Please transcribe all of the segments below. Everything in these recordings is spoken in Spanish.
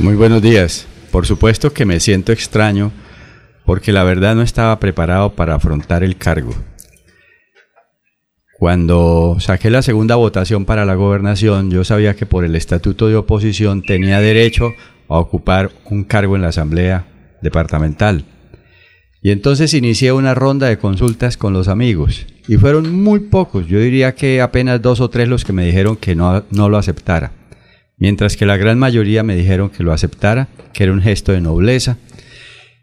Muy buenos días. Por supuesto que me siento extraño porque la verdad no estaba preparado para afrontar el cargo. Cuando saqué la segunda votación para la gobernación, yo sabía que por el estatuto de oposición tenía derecho a ocupar un cargo en la asamblea departamental. Y entonces inicié una ronda de consultas con los amigos. Y fueron muy pocos, yo diría que apenas dos o tres los que me dijeron que no, no lo aceptara mientras que la gran mayoría me dijeron que lo aceptara, que era un gesto de nobleza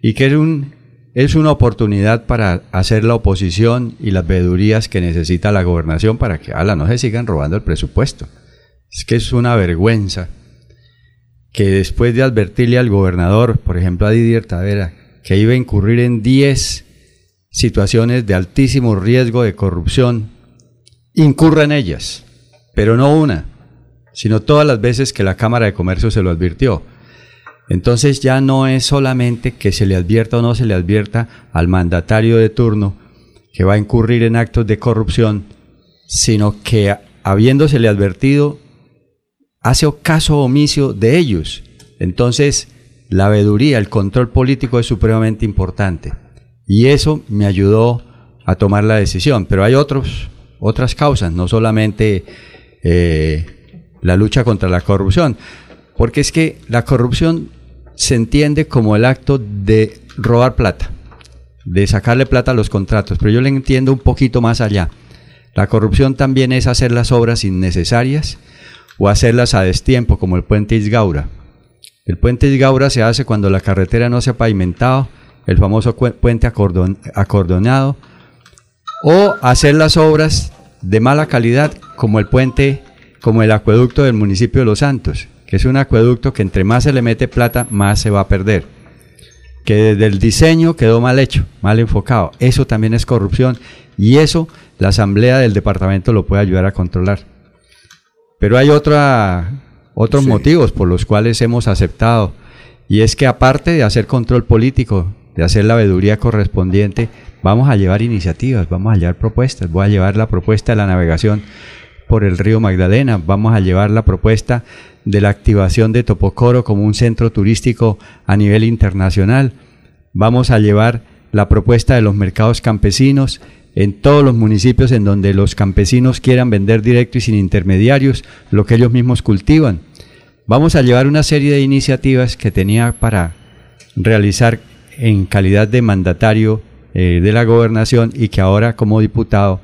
y que era un, es una oportunidad para hacer la oposición y las vedurías que necesita la gobernación para que ala, no se sigan robando el presupuesto. Es que es una vergüenza que después de advertirle al gobernador, por ejemplo a Didier Tavera, que iba a incurrir en 10 situaciones de altísimo riesgo de corrupción, incurra en ellas, pero no una, sino todas las veces que la Cámara de Comercio se lo advirtió. Entonces ya no es solamente que se le advierta o no se le advierta al mandatario de turno que va a incurrir en actos de corrupción, sino que habiéndosele advertido, hace caso omiso de ellos. Entonces, la veeduría, el control político es supremamente importante. Y eso me ayudó a tomar la decisión. Pero hay otros, otras causas, no solamente eh, la lucha contra la corrupción. Porque es que la corrupción se entiende como el acto de robar plata, de sacarle plata a los contratos, pero yo le entiendo un poquito más allá. La corrupción también es hacer las obras innecesarias o hacerlas a destiempo, como el puente Isgaura. El puente Isgaura se hace cuando la carretera no se ha pavimentado, el famoso puente acordonado, o hacer las obras de mala calidad, como el puente como el acueducto del municipio de Los Santos, que es un acueducto que entre más se le mete plata, más se va a perder. Que desde el diseño quedó mal hecho, mal enfocado. Eso también es corrupción y eso la asamblea del departamento lo puede ayudar a controlar. Pero hay otra, otros motivos por los cuales hemos aceptado y es que aparte de hacer control político, de hacer la veeduría correspondiente, vamos a llevar iniciativas, vamos a llevar propuestas. Voy a llevar la propuesta de la navegación por el río Magdalena. Vamos a llevar la propuesta de la activación de Topocoro como un centro turístico a nivel internacional. Vamos a llevar la propuesta de los mercados campesinos en todos los municipios en donde los campesinos quieran vender directo y sin intermediarios lo que ellos mismos cultivan. Vamos a llevar una serie de iniciativas que tenía para realizar en calidad de mandatario eh, de la gobernación y que ahora como diputado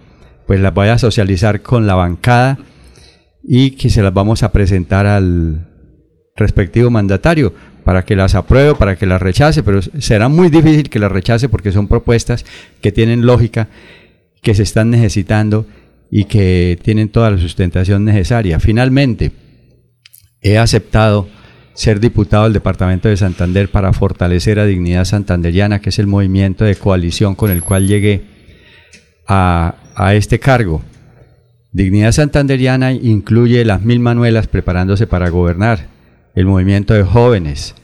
pues las voy a socializar con la bancada y que se las vamos a presentar al respectivo mandatario para que las apruebe, para que las rechace, pero será muy difícil que las rechace porque son propuestas que tienen lógica, que se están necesitando y que tienen toda la sustentación necesaria. Finalmente, he aceptado ser diputado del Departamento de Santander para fortalecer a Dignidad Santanderiana, que es el movimiento de coalición con el cual llegué a a este cargo. Dignidad Santanderiana incluye las mil manuelas preparándose para gobernar, el movimiento de jóvenes,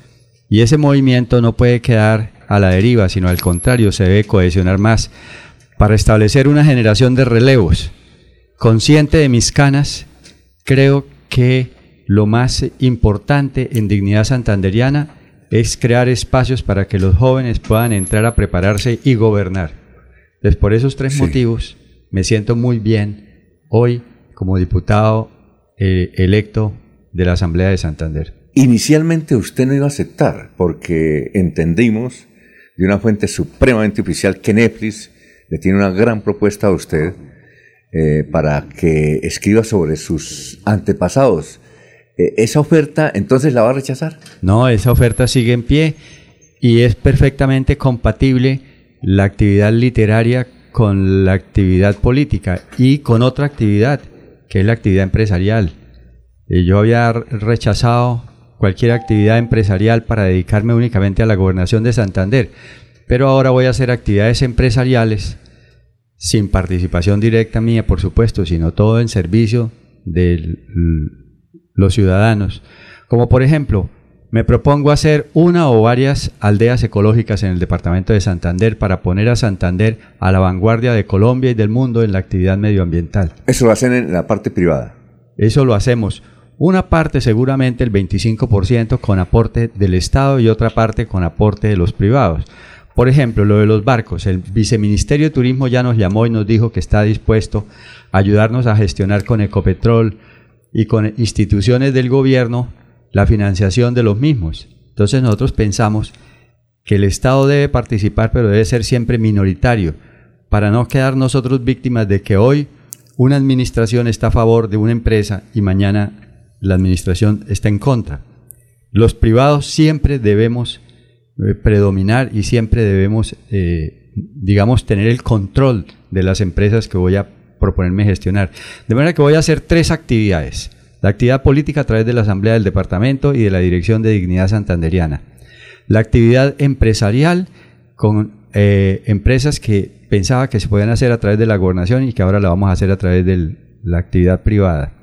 y ese movimiento no puede quedar a la deriva, sino al contrario, se debe cohesionar más para establecer una generación de relevos. Consciente de mis canas, creo que lo más importante en Dignidad Santanderiana es crear espacios para que los jóvenes puedan entrar a prepararse y gobernar. Entonces, por esos tres motivos, me siento muy bien hoy como diputado eh, electo de la Asamblea de Santander. Inicialmente usted no iba a aceptar porque entendimos de una fuente supremamente oficial que Netflix le tiene una gran propuesta a usted eh, para que escriba sobre sus antepasados. Eh, ¿Esa oferta entonces la va a rechazar? No, esa oferta sigue en pie y es perfectamente compatible la actividad literaria con la actividad política y con otra actividad, que es la actividad empresarial. Eh, yo había rechazado cualquier actividad empresarial para dedicarme únicamente a la gobernación de Santander, pero ahora voy a hacer actividades empresariales sin participación directa mía, por supuesto, sino todo en servicio de los ciudadanos. Como por ejemplo, me propongo hacer una o varias aldeas ecológicas en el departamento de Santander para poner a Santander a la vanguardia de Colombia y del mundo en la actividad medioambiental. Eso lo hacen en la parte privada. Eso lo hacemos. Una parte seguramente el 25% con aporte del Estado y otra parte con aporte de los privados. Por ejemplo, lo de los barcos. El Viceministerio de Turismo ya nos llamó y nos dijo que está dispuesto a ayudarnos a gestionar con Ecopetrol y con instituciones del gobierno la financiación de los mismos. Entonces nosotros pensamos que el Estado debe participar, pero debe ser siempre minoritario, para no quedar nosotros víctimas de que hoy una administración está a favor de una empresa y mañana la administración está en contra. Los privados siempre debemos eh, predominar y siempre debemos, eh, digamos, tener el control de las empresas que voy a proponerme gestionar. De manera que voy a hacer tres actividades. La actividad política a través de la Asamblea del Departamento y de la Dirección de Dignidad Santanderiana. La actividad empresarial con eh, empresas que pensaba que se podían hacer a través de la gobernación y que ahora la vamos a hacer a través de la actividad privada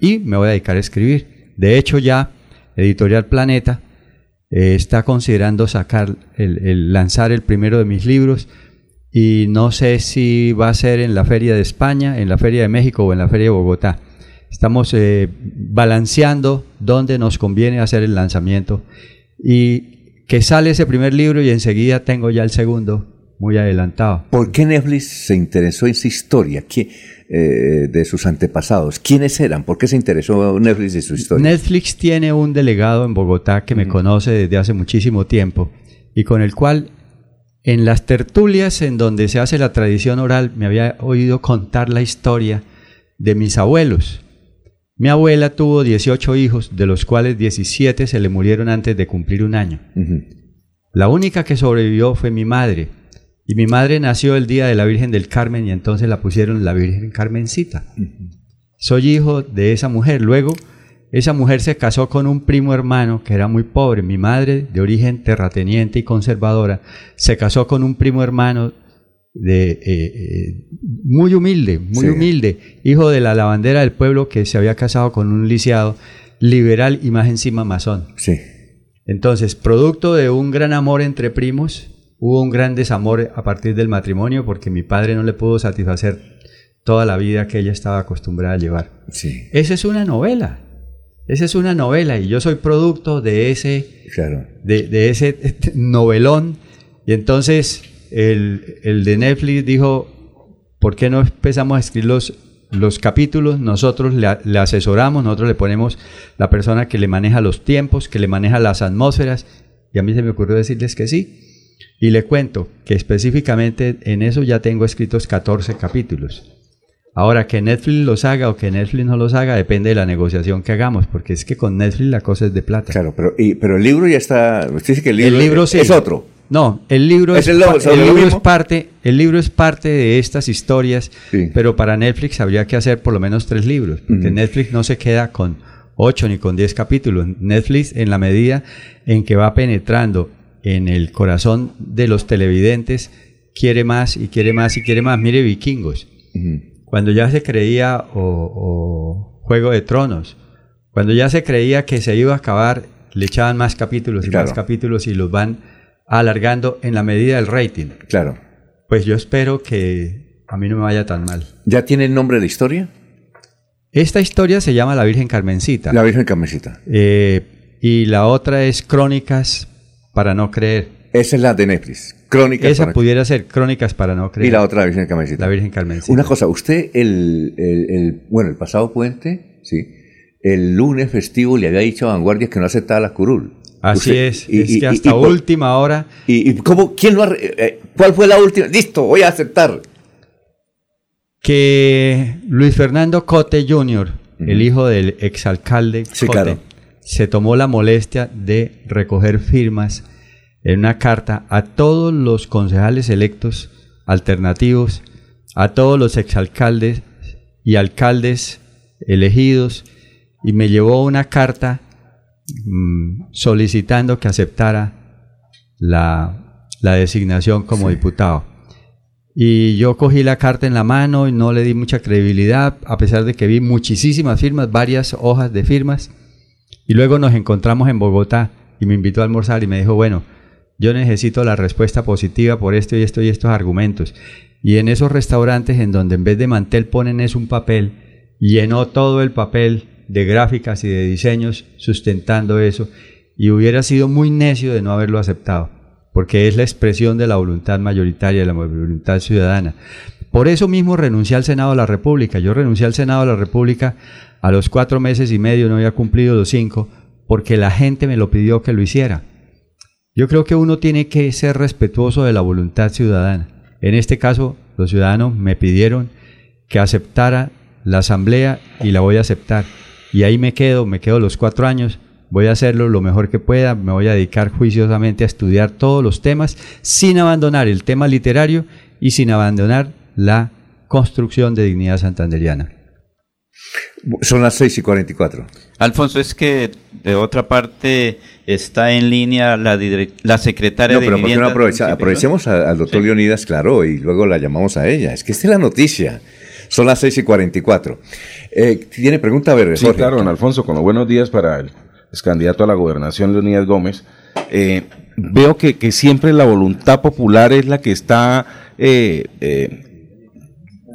y me voy a dedicar a escribir. De hecho, ya Editorial Planeta eh, está considerando sacar, el, lanzar el primero de mis libros y no sé si va a ser en la Feria de España, en la Feria de México o en la Feria de Bogotá. Estamos eh, balanceando dónde nos conviene hacer el lanzamiento y que sale ese primer libro y enseguida tengo ya el segundo muy adelantado. ¿Por qué Netflix se interesó en esa historia? ¿Qué, eh, de sus antepasados. ¿Quiénes eran? ¿Por qué se interesó Netflix y su historia? Netflix tiene un delegado en Bogotá que me conoce desde hace muchísimo tiempo y con el cual en las tertulias en donde se hace la tradición oral me había oído contar la historia de mis abuelos. Mi abuela tuvo 18 hijos, de los cuales 17 se le murieron antes de cumplir un año. La única que sobrevivió fue mi madre, y mi madre nació el día de la Virgen del Carmen y entonces la pusieron la Virgen Carmencita. Soy hijo de esa mujer. Luego, esa mujer se casó con un primo hermano que era muy pobre. Mi madre, de origen terrateniente y conservadora, se casó con un primo hermano de, eh, eh, muy humilde, muy humilde, hijo de la lavandera del pueblo que se había casado con un lisiado liberal y más encima masón. Sí. Entonces, producto de un gran amor entre primos, Hubo un gran desamor a partir del matrimonio porque mi padre no le pudo satisfacer toda la vida que ella estaba acostumbrada a llevar. Sí. Esa es una novela. Esa es una novela y yo soy producto de ese, de, ese novelón. Y entonces el, el, de Netflix dijo, ¿por qué no empezamos a escribir los, los capítulos? Nosotros le, le asesoramos, nosotros le ponemos la persona que le maneja los tiempos, que le maneja las atmósferas. Y a mí se me ocurrió decirles que sí. Y le cuento que específicamente en eso ya tengo escritos 14 capítulos. Ahora, que Netflix los haga o que Netflix no los haga depende de la negociación que hagamos, porque es que con Netflix la cosa es de plata. Claro, pero, pero el libro ya está. Usted dice que el libro, es, otro. No, el libro es, el, libro es parte, el libro es parte de estas historias, pero para Netflix habría que hacer por lo menos tres libros, porque Netflix no se queda con ocho ni con diez capítulos. Netflix, en la medida en que va penetrando en el corazón de los televidentes quiere más y quiere más y quiere más. Mire Vikingos, cuando ya se creía o, Juego de Tronos, cuando ya se creía que se iba a acabar, le echaban más capítulos y más capítulos y los van alargando en la medida del rating. Claro. Pues yo espero que a mí no me vaya tan mal. ¿Ya tiene el nombre de historia? Esta historia se llama La Virgen Carmencita. La Virgen Carmencita. Eh, y la otra es Crónicas para no creer. Esa es la de Netflix. Crónicas. Esa pudiera ser Crónicas para no creer. Y la otra, la Virgen Carmencita. La Virgen Carmencita. Una cosa, usted, el, el, bueno, el pasado puente, sí, el lunes festivo le había dicho a Vanguardia que no aceptaba la curul. Así es, y, es que hasta última hora. ¿Y, cómo, quién lo eh, cuál fue la última? Listo, voy a aceptar. Que Luis Fernando Cote Jr., el hijo del exalcalde sí, claro se tomó la molestia de recoger firmas en una carta a todos los concejales electos alternativos, a todos los exalcaldes y alcaldes elegidos, y me llevó una carta mm, solicitando que aceptara la, designación como diputado. Y yo cogí la carta en la mano y no le di mucha credibilidad, a pesar de que vi muchísimas firmas, varias hojas de firmas y luego nos encontramos en Bogotá y me invitó a almorzar y me dijo, bueno, yo necesito la respuesta positiva por esto y esto y estos argumentos. Y en esos restaurantes en donde en vez de mantel ponen es un papel, llenó todo el papel de gráficas y de diseños sustentando eso y hubiera sido muy necio de no haberlo aceptado, porque es la expresión de la voluntad mayoritaria, de la voluntad ciudadana. Por eso mismo renuncié al Senado de la República. Yo renuncié al Senado de la República a los cuatro meses y medio, no había cumplido los cinco, porque la gente me lo pidió que lo hiciera. Yo creo que uno tiene que ser respetuoso de la voluntad ciudadana. En este caso, los ciudadanos me pidieron que aceptara la asamblea y la voy a aceptar. Y ahí me quedo, me quedo los cuatro años, voy a hacerlo lo mejor que pueda, me voy a dedicar juiciosamente a estudiar todos los temas sin abandonar el tema literario y sin abandonar la construcción de dignidad santanderiana. Son las 6 y 44. Alfonso, es que de otra parte está en línea la, la secretaria de Vivienda. No, aprovechemos al doctor Leonidas Claro y luego la llamamos a ella. Es que esta es la noticia. Son las 6 y 44. Eh, ¿Tiene pregunta? A ver, Sí, claro, don Alfonso, con los buenos días para el candidato a la gobernación, Leonidas Gómez. Eh, veo que, que, siempre la voluntad popular es la que está eh, eh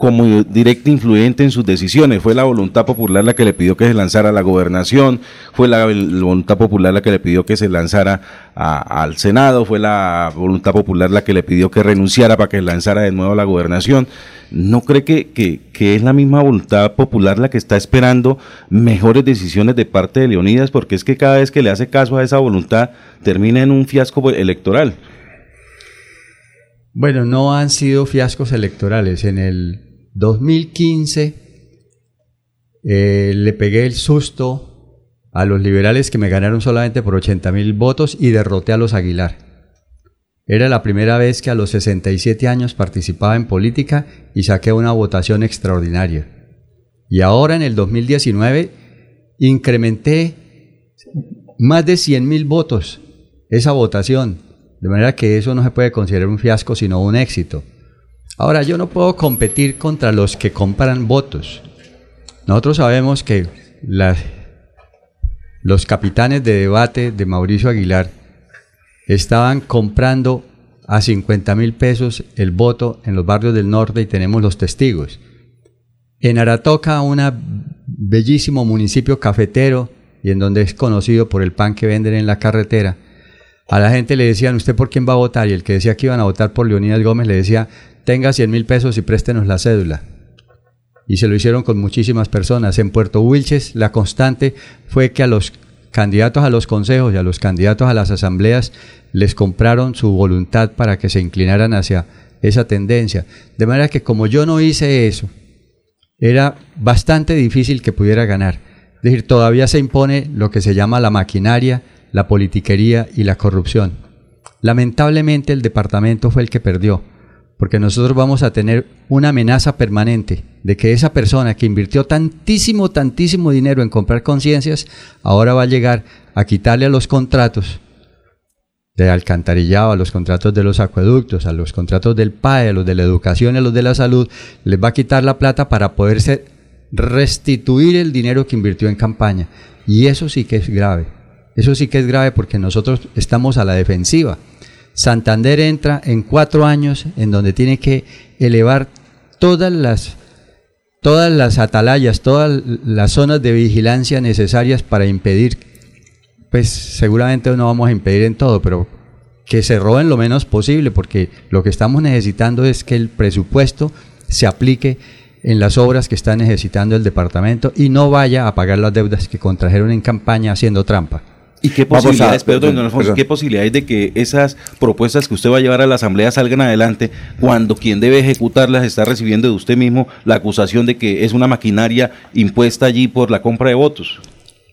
como directa influyente en sus decisiones. Fue la voluntad popular la que le pidió que se lanzara a la gobernación, fue la, voluntad popular la que le pidió que se lanzara al Senado, fue la voluntad popular la que le pidió que renunciara para que lanzara de nuevo a la gobernación. ¿No cree que, que, es la misma voluntad popular la que está esperando mejores decisiones de parte de Leonidas? Porque es que cada vez que le hace caso a esa voluntad termina en un fiasco electoral. Bueno, no han sido fiascos electorales. En el 2015 eh, le pegué el susto a los liberales que me ganaron solamente por 80 mil votos y derroté a los Aguilar. Era la primera vez que a los 67 años participaba en política y saqué una votación extraordinaria. Y ahora en el 2019 incrementé más de 100 mil votos esa votación. De manera que eso no se puede considerar un fiasco, sino un éxito. Ahora, yo no puedo competir contra los que compran votos. Nosotros sabemos que los capitanes de debate de Mauricio Aguilar estaban comprando a 50 mil pesos el voto en los barrios del norte y tenemos los testigos. En Aratoca, un bellísimo municipio cafetero y en donde es conocido por el pan que venden en la carretera, a la gente le decían, ¿usted por quién va a votar? Y el que decía que iban a votar por Leonidas Gómez le decía, tenga 100 mil pesos y préstenos la cédula. Y se lo hicieron con muchísimas personas. En Puerto Wilches la constante fue que a los candidatos a los consejos y a los candidatos a las asambleas les compraron su voluntad para que se inclinaran hacia esa tendencia. De manera que como yo no hice eso, era bastante difícil que pudiera ganar. Es decir, todavía se impone lo que se llama la maquinaria, la politiquería y la corrupción. Lamentablemente el departamento fue el que perdió porque nosotros vamos a tener una amenaza permanente de que esa persona que invirtió tantísimo, tantísimo dinero en comprar conciencias, ahora va a llegar a quitarle a los contratos de alcantarillado, a los contratos de los acueductos, a los contratos del PAE, a los de la educación, a los de la salud, les va a quitar la plata para poderse restituir el dinero que invirtió en campaña. Y eso sí que es grave. Eso sí que es grave porque nosotros estamos a la defensiva. Santander entra en cuatro años en donde tiene que elevar todas las, todas las atalayas, todas las zonas de vigilancia necesarias para impedir, pues seguramente no vamos a impedir en todo, pero que se roben lo menos posible, porque lo que estamos necesitando es que el presupuesto se aplique en las obras que está necesitando el departamento y no vaya a pagar las deudas que contrajeron en campaña haciendo trampa. ¿Y qué posibilidades, perdón, don Alfonso, qué posibilidades de que esas propuestas que usted va a llevar a la Asamblea salgan adelante cuando quien debe ejecutarlas está recibiendo de usted mismo la acusación de que es una maquinaria impuesta allí por la compra de votos?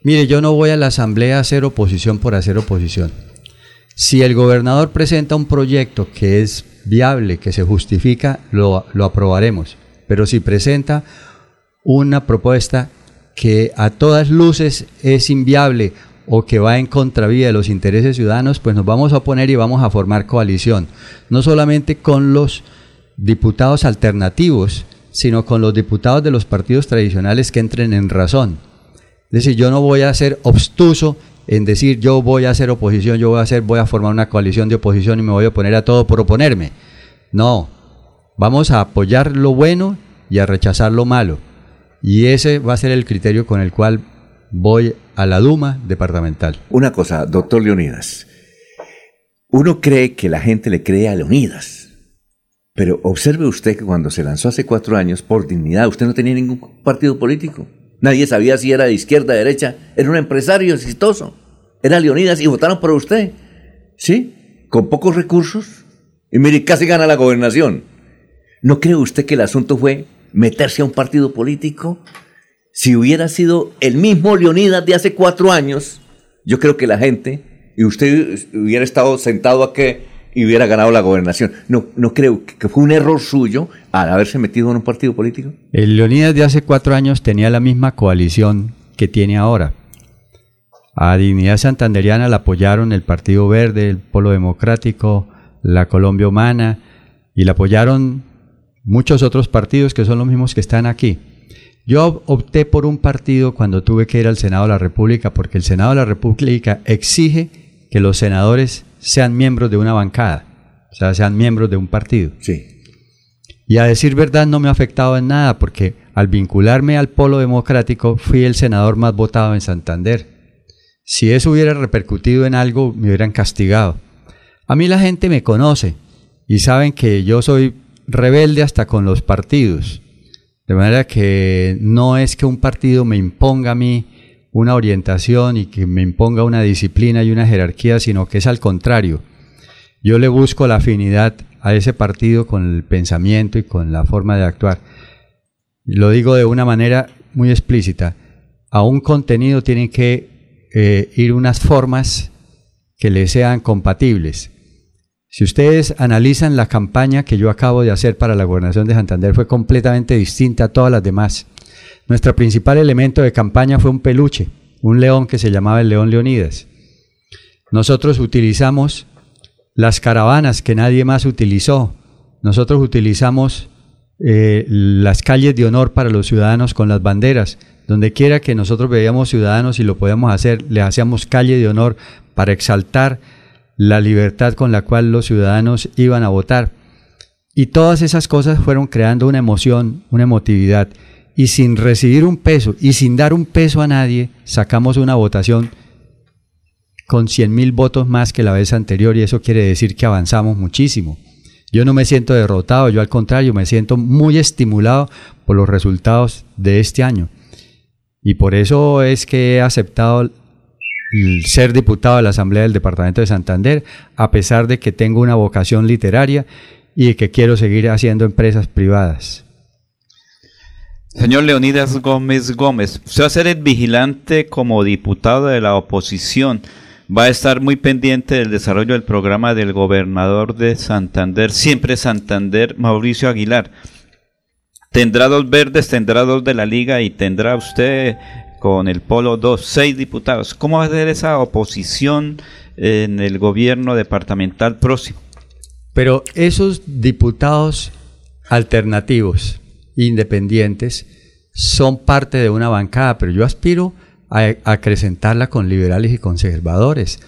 Mire, yo no voy a la Asamblea a hacer oposición por hacer oposición. Si el gobernador presenta un proyecto que es viable, que se justifica, lo, lo aprobaremos. Pero si presenta una propuesta que a todas luces es inviable o que va en contravía de los intereses ciudadanos, pues nos vamos a oponer y vamos a formar coalición, no solamente con los diputados alternativos, sino con los diputados de los partidos tradicionales que entren en razón. Es decir, yo no voy a ser obstuso en decir yo voy a hacer oposición, yo voy a hacer, voy a formar una coalición de oposición y me voy a oponer a todo por oponerme. No, vamos a apoyar lo bueno y a rechazar lo malo. Y ese va a ser el criterio con el cual voy a la Duma departamental. Una cosa, doctor Leonidas. Uno cree que la gente le cree a Leonidas. Pero observe usted que cuando se lanzó hace cuatro años, por dignidad, usted no tenía ningún partido político. Nadie sabía si era de izquierda, de derecha. Era un empresario exitoso. Era Leonidas y votaron por usted. ¿Sí? Con pocos recursos. Y mire, casi gana la gobernación. ¿No cree usted que el asunto fue meterse a un partido político? Si hubiera sido el mismo Leonidas de hace cuatro años, yo creo que la gente, y usted hubiera estado sentado aquí y hubiera ganado la gobernación. No, no creo que fue un error suyo al haberse metido en un partido político. El Leonidas de hace cuatro años tenía la misma coalición que tiene ahora. A Dignidad Santanderiana la apoyaron el Partido Verde, el Polo Democrático, la Colombia Humana, y la apoyaron muchos otros partidos que son los mismos que están aquí. Yo opté por un partido cuando tuve que ir al Senado de la República, porque el Senado de la República exige que los senadores sean miembros de una bancada, o sea, sean miembros de un partido. Sí. Y a decir verdad no me ha afectado en nada, porque al vincularme al polo democrático fui el senador más votado en Santander. Si eso hubiera repercutido en algo, me hubieran castigado. A mí la gente me conoce y saben que yo soy rebelde hasta con los partidos. De manera que no es que un partido me imponga a mí una orientación y que me imponga una disciplina y una jerarquía, sino que es al contrario. Yo le busco la afinidad a ese partido con el pensamiento y con la forma de actuar. Lo digo de una manera muy explícita. A un contenido tienen que eh, ir unas formas que le sean compatibles. Si ustedes analizan la campaña que yo acabo de hacer para la gobernación de Santander fue completamente distinta a todas las demás. Nuestro principal elemento de campaña fue un peluche, un león que se llamaba el León Leonidas. Nosotros utilizamos las caravanas que nadie más utilizó. Nosotros utilizamos eh, las calles de honor para los ciudadanos con las banderas. Donde quiera que nosotros veíamos ciudadanos y lo podíamos hacer, le hacíamos calle de honor para exaltar la libertad con la cual los ciudadanos iban a votar. Y todas esas cosas fueron creando una emoción, una emotividad. Y sin recibir un peso y sin dar un peso a nadie, sacamos una votación con 100 mil votos más que la vez anterior y eso quiere decir que avanzamos muchísimo. Yo no me siento derrotado, yo al contrario me siento muy estimulado por los resultados de este año. Y por eso es que he aceptado ser diputado de la Asamblea del Departamento de Santander, a pesar de que tengo una vocación literaria y que quiero seguir haciendo empresas privadas. Señor Leonidas Gómez Gómez, usted va a ser el vigilante como diputado de la oposición. Va a estar muy pendiente del desarrollo del programa del gobernador de Santander, siempre Santander, Mauricio Aguilar. Tendrá dos verdes, tendrá dos de la liga y tendrá usted con el Polo 2, seis diputados. ¿Cómo va a ser esa oposición en el gobierno departamental próximo? Pero esos diputados alternativos, independientes, son parte de una bancada, pero yo aspiro a acrecentarla con liberales y conservadores.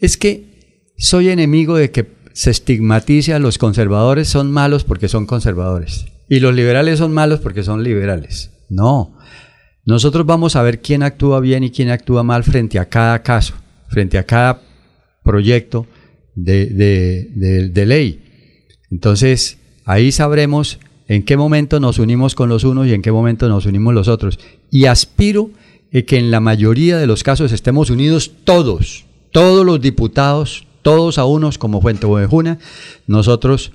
Es que soy enemigo de que se estigmatice a los conservadores son malos porque son conservadores y los liberales son malos porque son liberales. No, nosotros vamos a ver quién actúa bien y quién actúa mal frente a cada caso, frente a cada proyecto de, ley. Entonces, ahí sabremos en qué momento nos unimos con los unos y en qué momento nos unimos los otros. Y aspiro a que en la mayoría de los casos estemos unidos todos, todos los diputados, todos a unos como Fuente Ovejuna, nosotros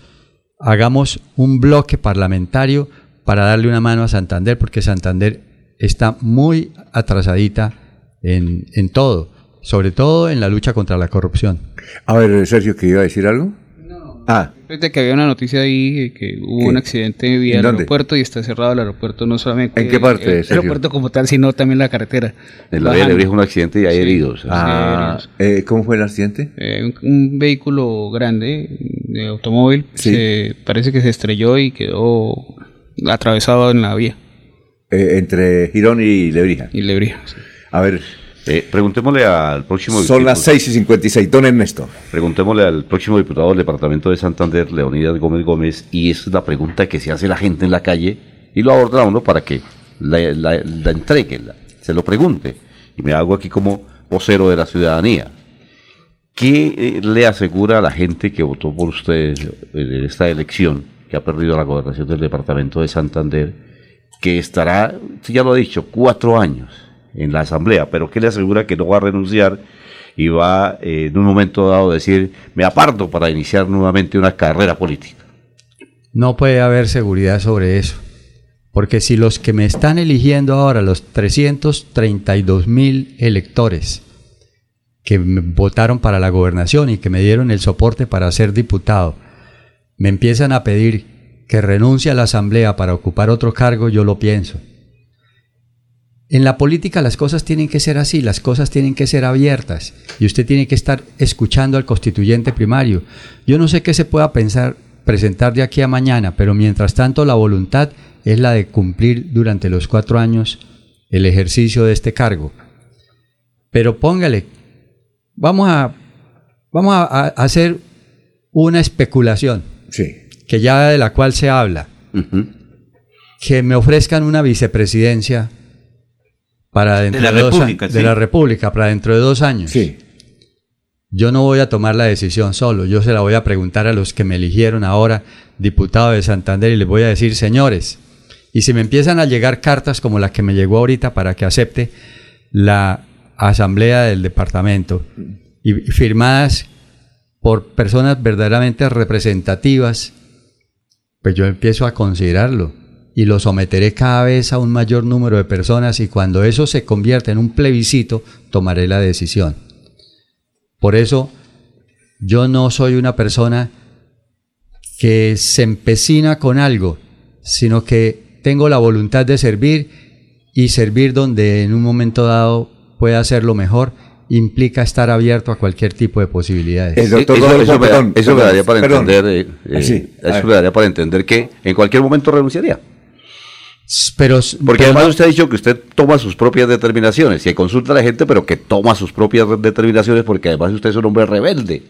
hagamos un bloque parlamentario para darle una mano a Santander, porque Santander está muy atrasadita en, en todo, sobre todo en la lucha contra la corrupción. A ver, Sergio, ¿que iba a decir algo? No. Ah. De que había una noticia ahí que hubo un accidente vía el aeropuerto y está cerrado el aeropuerto, no solamente ¿En qué parte, el, aeropuerto como tal, sino también la carretera. En la vía de un accidente y hay heridos. Ah, eh, ¿Cómo fue el accidente? Eh, un, vehículo grande de automóvil se, parece que se estrelló y quedó atravesado en la vía. Eh, entre Girón y Lebrija. Y Lebrija, A ver. Eh, preguntémosle al próximo... Son las 6 y 56, don Ernesto. Preguntémosle al próximo diputado del Departamento de Santander, Leonidas Gómez Gómez, y es la pregunta que se hace la gente en la calle, y lo aborda uno para que la, la, entregue, se lo pregunte. y me hago aquí como vocero de la ciudadanía. ¿Qué eh, le asegura a la gente que votó por usted en esta elección, que ha perdido la gobernación del departamento de Santander, que estará, ya lo ha dicho, cuatro años en la asamblea, pero qué le asegura que no va a renunciar y va eh, en un momento dado a decir, me aparto para iniciar nuevamente una carrera política? No puede haber seguridad sobre eso. Porque si los que me están eligiendo ahora, los 332 mil electores que me votaron para la gobernación y que me dieron el soporte para ser diputado, me empiezan a pedir que renuncie a la asamblea para ocupar otro cargo, yo lo pienso. En la política las cosas tienen que ser así, las cosas tienen que ser abiertas y usted tiene que estar escuchando al constituyente primario. Yo no sé qué se pueda pensar presentar de aquí a mañana, pero mientras tanto la voluntad es la de cumplir durante los cuatro años el ejercicio de este cargo. Pero póngale, vamos a, vamos a, hacer una especulación, sí. Que ya de la cual se habla, que me ofrezcan una vicepresidencia para dentro de, la, República, de la República para dentro de dos años. Sí. Yo no voy a tomar la decisión solo, yo se la voy a preguntar a los que me eligieron ahora diputado de Santander y les voy a decir, señores, y si me empiezan a llegar cartas como la que me llegó ahorita para que acepte la asamblea del departamento y firmadas por personas verdaderamente representativas, pues yo empiezo a considerarlo y lo someteré cada vez a un mayor número de personas y cuando eso se convierta en un plebiscito, tomaré la decisión. Por eso, yo no soy una persona que se empecina con algo, sino que tengo la voluntad de servir y servir donde en un momento dado pueda hacerlo mejor implica estar abierto a cualquier tipo de posibilidades. eso, me, daría para entender, eh, ah, eh, eso me daría para entender que en cualquier momento renunciaría. Pero, Porque además usted ha dicho que usted toma sus propias determinaciones, y consulta a la gente, pero que toma sus propias determinaciones porque además usted es un hombre rebelde.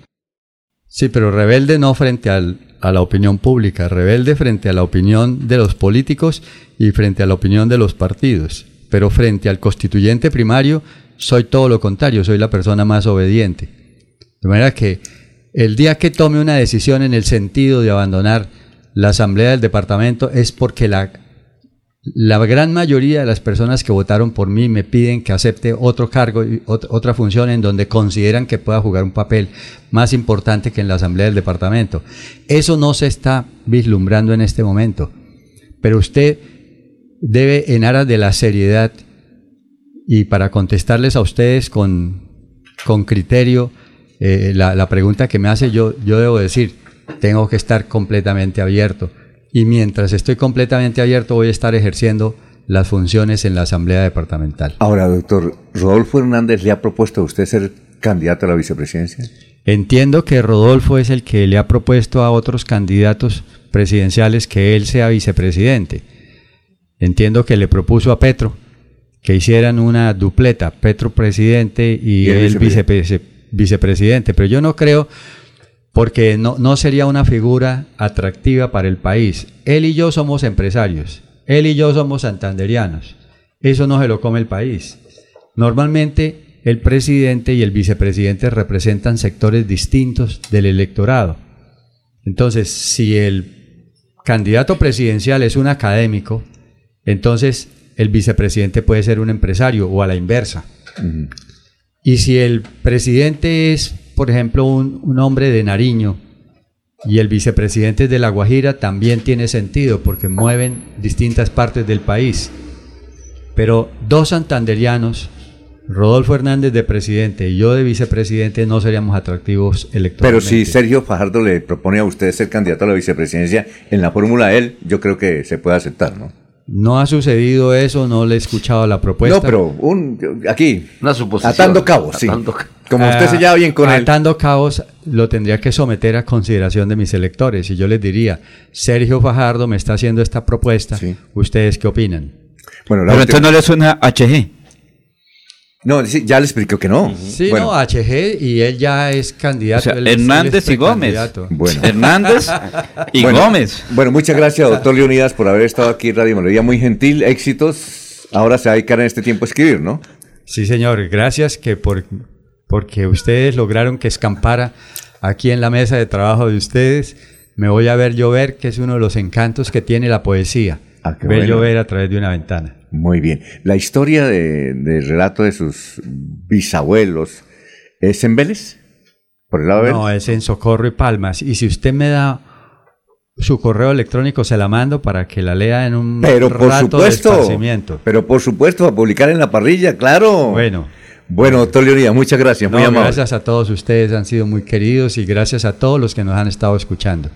Sí, pero rebelde no frente al, a la opinión pública, rebelde frente a la opinión de los políticos y frente a la opinión de los partidos. Pero frente al constituyente primario, soy todo lo contrario, soy la persona más obediente. De manera que el día que tome una decisión en el sentido de abandonar la asamblea del departamento es porque la la gran mayoría de las personas que votaron por mí me piden que acepte otro cargo y otra función en donde consideran que pueda jugar un papel más importante que en la asamblea del departamento. Eso no se está vislumbrando en este momento. Pero usted debe, en aras de la seriedad y para contestarles a ustedes con, con criterio, eh, la, la pregunta que me hace yo, yo debo decir, tengo que estar completamente abierto y mientras estoy completamente abierto voy a estar ejerciendo las funciones en la Asamblea Departamental. Ahora, doctor, ¿Rodolfo Hernández le ha propuesto a usted ser candidato a la vicepresidencia? Entiendo que Rodolfo es el que le ha propuesto a otros candidatos presidenciales que él sea vicepresidente. Entiendo que le propuso a Petro que hicieran una dupleta, Petro presidente y, él vicepresidente, pero yo no creo porque no, no sería una figura atractiva para el país. Él y yo somos empresarios, él y yo somos santanderianos. Eso no se lo come el país. Normalmente el presidente y el vicepresidente representan sectores distintos del electorado. Entonces, si el candidato presidencial es un académico, entonces el vicepresidente puede ser un empresario o a la inversa. Y si el presidente es por ejemplo, un, hombre de Nariño y el vicepresidente de La Guajira también tiene sentido porque mueven distintas partes del país. Pero dos santanderianos, Rodolfo Hernández de presidente y yo de vicepresidente, no seríamos atractivos electoralmente. Pero si Sergio Fajardo le propone a usted ser candidato a la vicepresidencia en la fórmula él, yo creo que se puede aceptar, ¿no? No ha sucedido eso, no le he escuchado la propuesta. No, pero un, aquí, una suposición. Atando cabos, sí. Como usted se lleva bien con él. Atando cabos, lo tendría que someter a consideración de mis electores. Y yo les diría, Sergio Fajardo me está haciendo esta propuesta. ¿Ustedes qué opinan? Bueno, pero entonces no le suena HG. No, ya le explico que no. Sí, no, HG y él ya es candidato. Hernández y Gómez. Bueno. Hernández y Gómez. Bueno, muchas gracias, doctor Leonidas, por haber estado aquí en Radio Melodía. Muy gentil, éxitos. Ahora se va a dedicar en este tiempo a escribir, ¿no? Sí, señor. Gracias que por, porque ustedes lograron que escampara aquí en la mesa de trabajo de ustedes. Me voy a ver llover, que es uno de los encantos que tiene la poesía. Ah, qué ver bueno. llover a través de una ventana. Muy bien. La historia de- del relato de sus bisabuelos es en Vélez. Por el lado de No, Vélez. es en Socorro y Palmas. Y si usted me da su correo electrónico, se la mando para que la lea en un Pero por rato supuesto. de. Pero por supuesto, a publicar en la parrilla, claro. Bueno. Bueno, doctor Leonidas, muchas gracias. Muy amable. gracias a todos ustedes, han sido muy queridos y gracias a todos los que nos han estado escuchando.